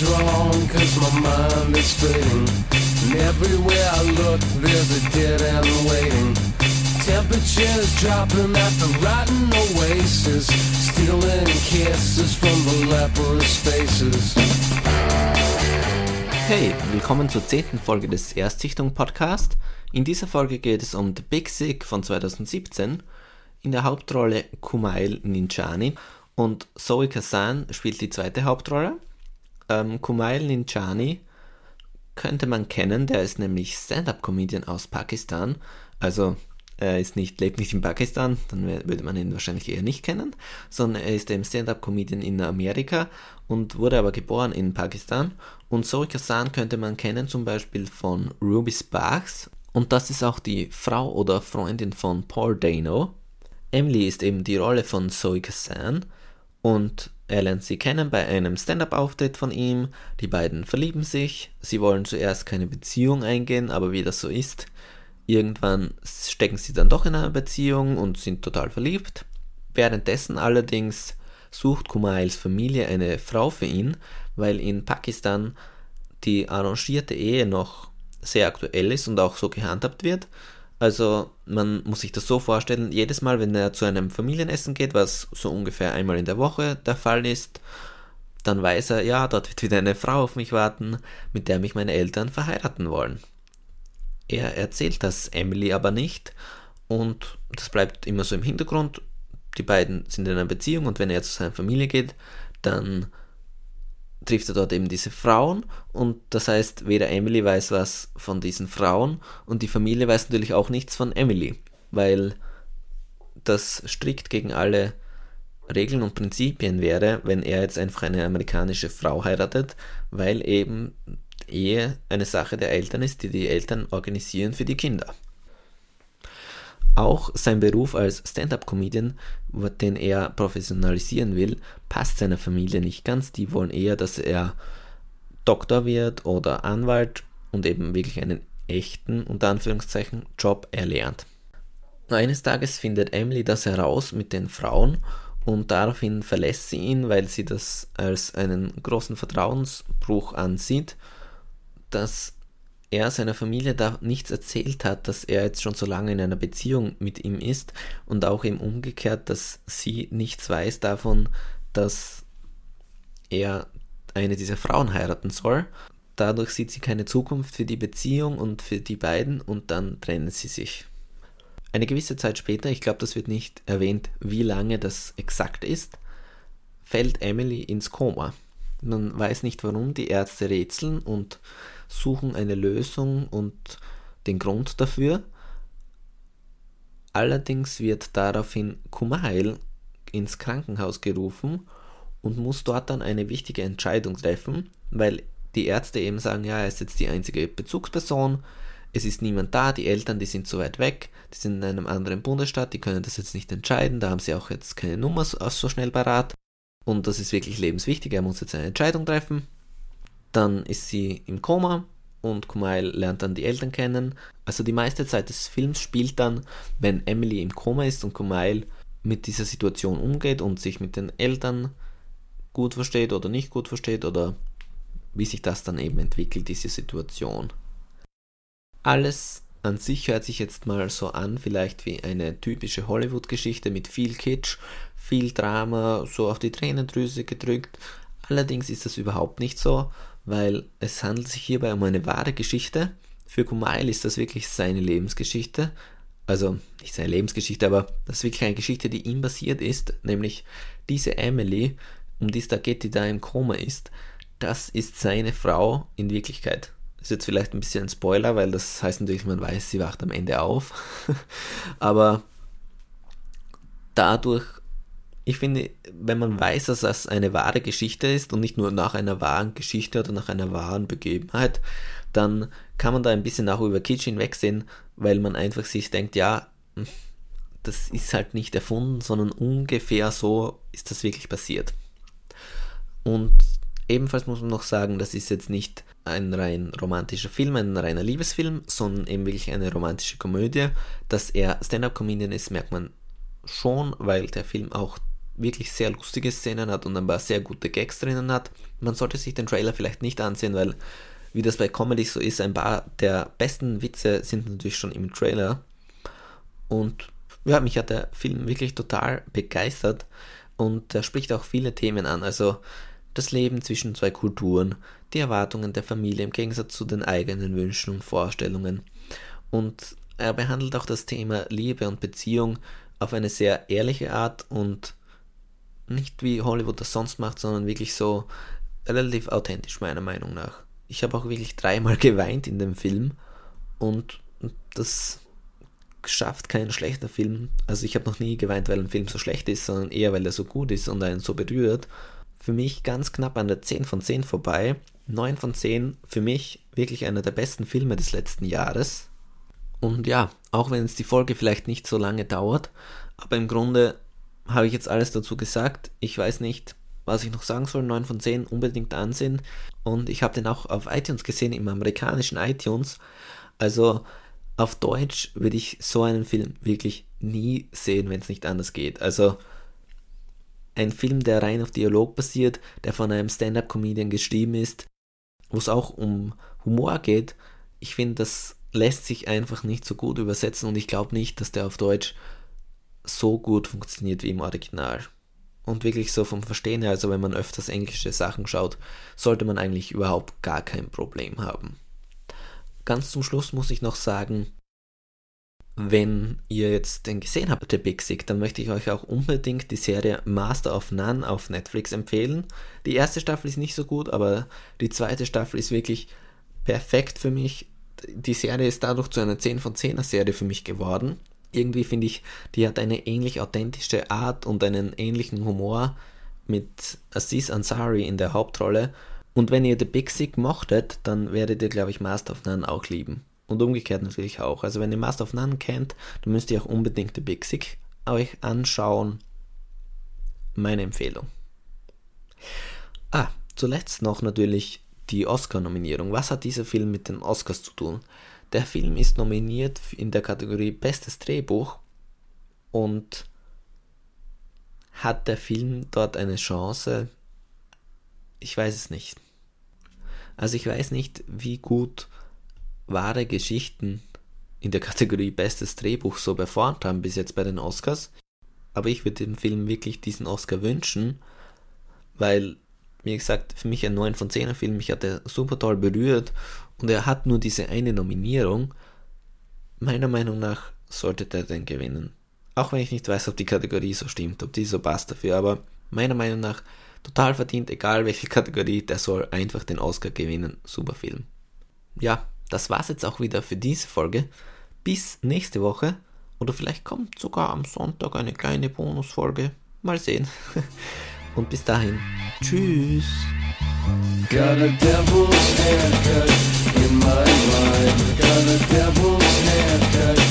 is wrong, cause my mind is fading. And everywhere I look, there's a dead end waiting. Temperatures dropping at the rotten oasis, stealing kisses from the leprous faces. Hey, willkommen zur zehnten Folge des Erstsichtung Podcast. In dieser Folge geht es um The Big Sick von 2017. In der Hauptrolle Kumail Ninjani und Zoe Kazan spielt die zweite Hauptrolle. Ähm, Kumail Ninjani könnte man kennen, der ist nämlich Stand-up-Comedian aus Pakistan. Also er ist nicht, lebt nicht in Pakistan, dann würde man ihn wahrscheinlich eher nicht kennen, sondern er ist eben Stand-up-Comedian in Amerika und wurde aber geboren in Pakistan. Und Zoe Kazan könnte man kennen zum Beispiel von Ruby Sparks und das ist auch die Frau oder Freundin von Paul Dano. Emily ist eben die Rolle von Zoe Kazan und er lernt sie kennen bei einem Stand-up-Auftritt von ihm. Die beiden verlieben sich. Sie wollen zuerst keine Beziehung eingehen, aber wie das so ist, irgendwann stecken sie dann doch in einer Beziehung und sind total verliebt. Währenddessen allerdings sucht Kumails Familie eine Frau für ihn, weil in Pakistan die arrangierte Ehe noch sehr aktuell ist und auch so gehandhabt wird. Also man muss sich das so vorstellen, jedes Mal, wenn er zu einem Familienessen geht, was so ungefähr einmal in der Woche der Fall ist, dann weiß er, ja, dort wird wieder eine Frau auf mich warten, mit der mich meine Eltern verheiraten wollen. Er erzählt das Emily aber nicht und das bleibt immer so im Hintergrund. Die beiden sind in einer Beziehung und wenn er zu seiner Familie geht, dann trifft er dort eben diese Frauen und das heißt, weder Emily weiß was von diesen Frauen und die Familie weiß natürlich auch nichts von Emily, weil das strikt gegen alle Regeln und Prinzipien wäre, wenn er jetzt einfach eine amerikanische Frau heiratet, weil eben Ehe eine Sache der Eltern ist, die die Eltern organisieren für die Kinder. Auch sein Beruf als Stand-up-Comedian, den er professionalisieren will, passt seiner Familie nicht ganz. Die wollen eher, dass er Doktor wird oder Anwalt und eben wirklich einen echten, unter Anführungszeichen, Job erlernt. Eines Tages findet Emily das heraus mit den Frauen und daraufhin verlässt sie ihn, weil sie das als einen großen Vertrauensbruch ansieht, dass er seiner Familie da nichts erzählt hat, dass er jetzt schon so lange in einer Beziehung mit ihm ist und auch eben umgekehrt, dass sie nichts weiß davon, dass er eine dieser Frauen heiraten soll. Dadurch sieht sie keine Zukunft für die Beziehung und für die beiden und dann trennen sie sich. Eine gewisse Zeit später, ich glaube, das wird nicht erwähnt, wie lange das exakt ist, fällt Emily ins Koma. Man weiß nicht warum, die Ärzte rätseln und suchen eine Lösung und den Grund dafür. Allerdings wird daraufhin Kumail ins Krankenhaus gerufen und muss dort dann eine wichtige Entscheidung treffen, weil die Ärzte eben sagen, ja, er ist jetzt die einzige Bezugsperson, es ist niemand da, die Eltern, die sind so weit weg, die sind in einem anderen Bundesstaat, die können das jetzt nicht entscheiden, da haben sie auch jetzt keine Nummer so schnell parat und das ist wirklich lebenswichtig, er muss jetzt eine Entscheidung treffen dann ist sie im Koma und Kumail lernt dann die Eltern kennen. Also die meiste Zeit des Films spielt dann, wenn Emily im Koma ist und Kumail mit dieser Situation umgeht und sich mit den Eltern gut versteht oder nicht gut versteht oder wie sich das dann eben entwickelt, diese Situation. Alles an sich hört sich jetzt mal so an, vielleicht wie eine typische Hollywood-Geschichte mit viel Kitsch, viel Drama, so auf die Tränendrüse gedrückt. Allerdings ist das überhaupt nicht so, weil es handelt sich hierbei um eine wahre Geschichte. Für Kumail ist das wirklich seine Lebensgeschichte. Also nicht seine Lebensgeschichte, aber das ist wirklich eine Geschichte, die ihm passiert ist, nämlich diese Emily, um die es da geht, die da im Koma ist, das ist seine Frau in Wirklichkeit. Ist jetzt vielleicht ein bisschen ein Spoiler, weil das heißt natürlich, man weiß, sie wacht am Ende auf. aber dadurch ich finde, wenn man weiß, dass das eine wahre Geschichte ist und nicht nur nach einer wahren Geschichte oder nach einer wahren Begebenheit, dann kann man da ein bisschen auch über Kitsch hinwegsehen, weil man einfach sich denkt, ja, das ist halt nicht erfunden, sondern ungefähr so ist das wirklich passiert. Und ebenfalls muss man noch sagen, das ist jetzt nicht ein rein romantischer Film, ein reiner Liebesfilm, sondern eben wirklich eine romantische Komödie. Dass er Stand-up-Comedian ist, merkt man schon, weil der Film auch wirklich sehr lustige Szenen hat und ein paar sehr gute Gags drinnen hat. Man sollte sich den Trailer vielleicht nicht ansehen, weil, wie das bei Comedy so ist, ein paar der besten Witze sind natürlich schon im Trailer. Und ja, mich hat der Film wirklich total begeistert und er spricht auch viele Themen an. Also das Leben zwischen zwei Kulturen, die Erwartungen der Familie im Gegensatz zu den eigenen Wünschen und Vorstellungen. Und er behandelt auch das Thema Liebe und Beziehung auf eine sehr ehrliche Art und nicht wie Hollywood das sonst macht, sondern wirklich so relativ authentisch meiner Meinung nach. Ich habe auch wirklich dreimal geweint in dem Film und das schafft kein schlechter Film. Also ich habe noch nie geweint, weil ein Film so schlecht ist, sondern eher, weil er so gut ist und einen so berührt. Für mich ganz knapp an der 10 von 10 vorbei. 9 von 10 für mich wirklich einer der besten Filme des letzten Jahres. Und ja, auch wenn es die Folge vielleicht nicht so lange dauert, aber im Grunde habe ich jetzt alles dazu gesagt. Ich weiß nicht, was ich noch sagen soll. 9 von 10 unbedingt ansehen. Und ich habe den auch auf iTunes gesehen, im amerikanischen iTunes. Also auf Deutsch würde ich so einen Film wirklich nie sehen, wenn es nicht anders geht. Also ein Film, der rein auf Dialog basiert, der von einem Stand-up-Comedian geschrieben ist, wo es auch um Humor geht. Ich finde, das lässt sich einfach nicht so gut übersetzen und ich glaube nicht, dass der auf Deutsch so gut funktioniert wie im Original. Und wirklich so vom Verstehen her, also wenn man öfters englische Sachen schaut, sollte man eigentlich überhaupt gar kein Problem haben. Ganz zum Schluss muss ich noch sagen, wenn ihr jetzt den gesehen habt, The Big Sick, dann möchte ich euch auch unbedingt die Serie Master of None auf Netflix empfehlen. Die erste Staffel ist nicht so gut, aber die zweite Staffel ist wirklich perfekt für mich. Die Serie ist dadurch zu einer 10 von 10er Serie für mich geworden. Irgendwie finde ich, die hat eine ähnlich authentische Art und einen ähnlichen Humor mit Aziz Ansari in der Hauptrolle und wenn ihr The Big Sick mochtet, dann werdet ihr, glaube ich, Master of None auch lieben. Und umgekehrt natürlich auch. Also wenn ihr Master of None kennt, dann müsst ihr auch unbedingt The Big Sick euch anschauen. Meine Empfehlung. Ah, zuletzt noch natürlich die Oscar-Nominierung. Was hat dieser Film mit den Oscars zu tun? Der Film ist nominiert in der Kategorie Bestes Drehbuch und hat der Film dort eine Chance? Ich weiß es nicht. Also ich weiß nicht, wie gut wahre Geschichten in der Kategorie Bestes Drehbuch so performt haben bis jetzt bei den Oscars. Aber ich würde dem Film wirklich diesen Oscar wünschen, weil, wie gesagt, für mich ein 9 von 10er Film, mich hat er super toll berührt und er hat nur diese eine Nominierung. Meiner Meinung nach sollte der den gewinnen. Auch wenn ich nicht weiß, ob die Kategorie so stimmt, ob die so passt dafür, aber meiner Meinung nach Total verdient, egal welche Kategorie, der soll einfach den Oscar gewinnen. Super Film. Ja, das war's jetzt auch wieder für diese Folge. Bis nächste Woche. Oder vielleicht kommt sogar am Sonntag eine kleine Bonusfolge. Mal sehen. Und bis dahin. Tschüss. Got a devil's haircut in my mind. Got a devil's haircut.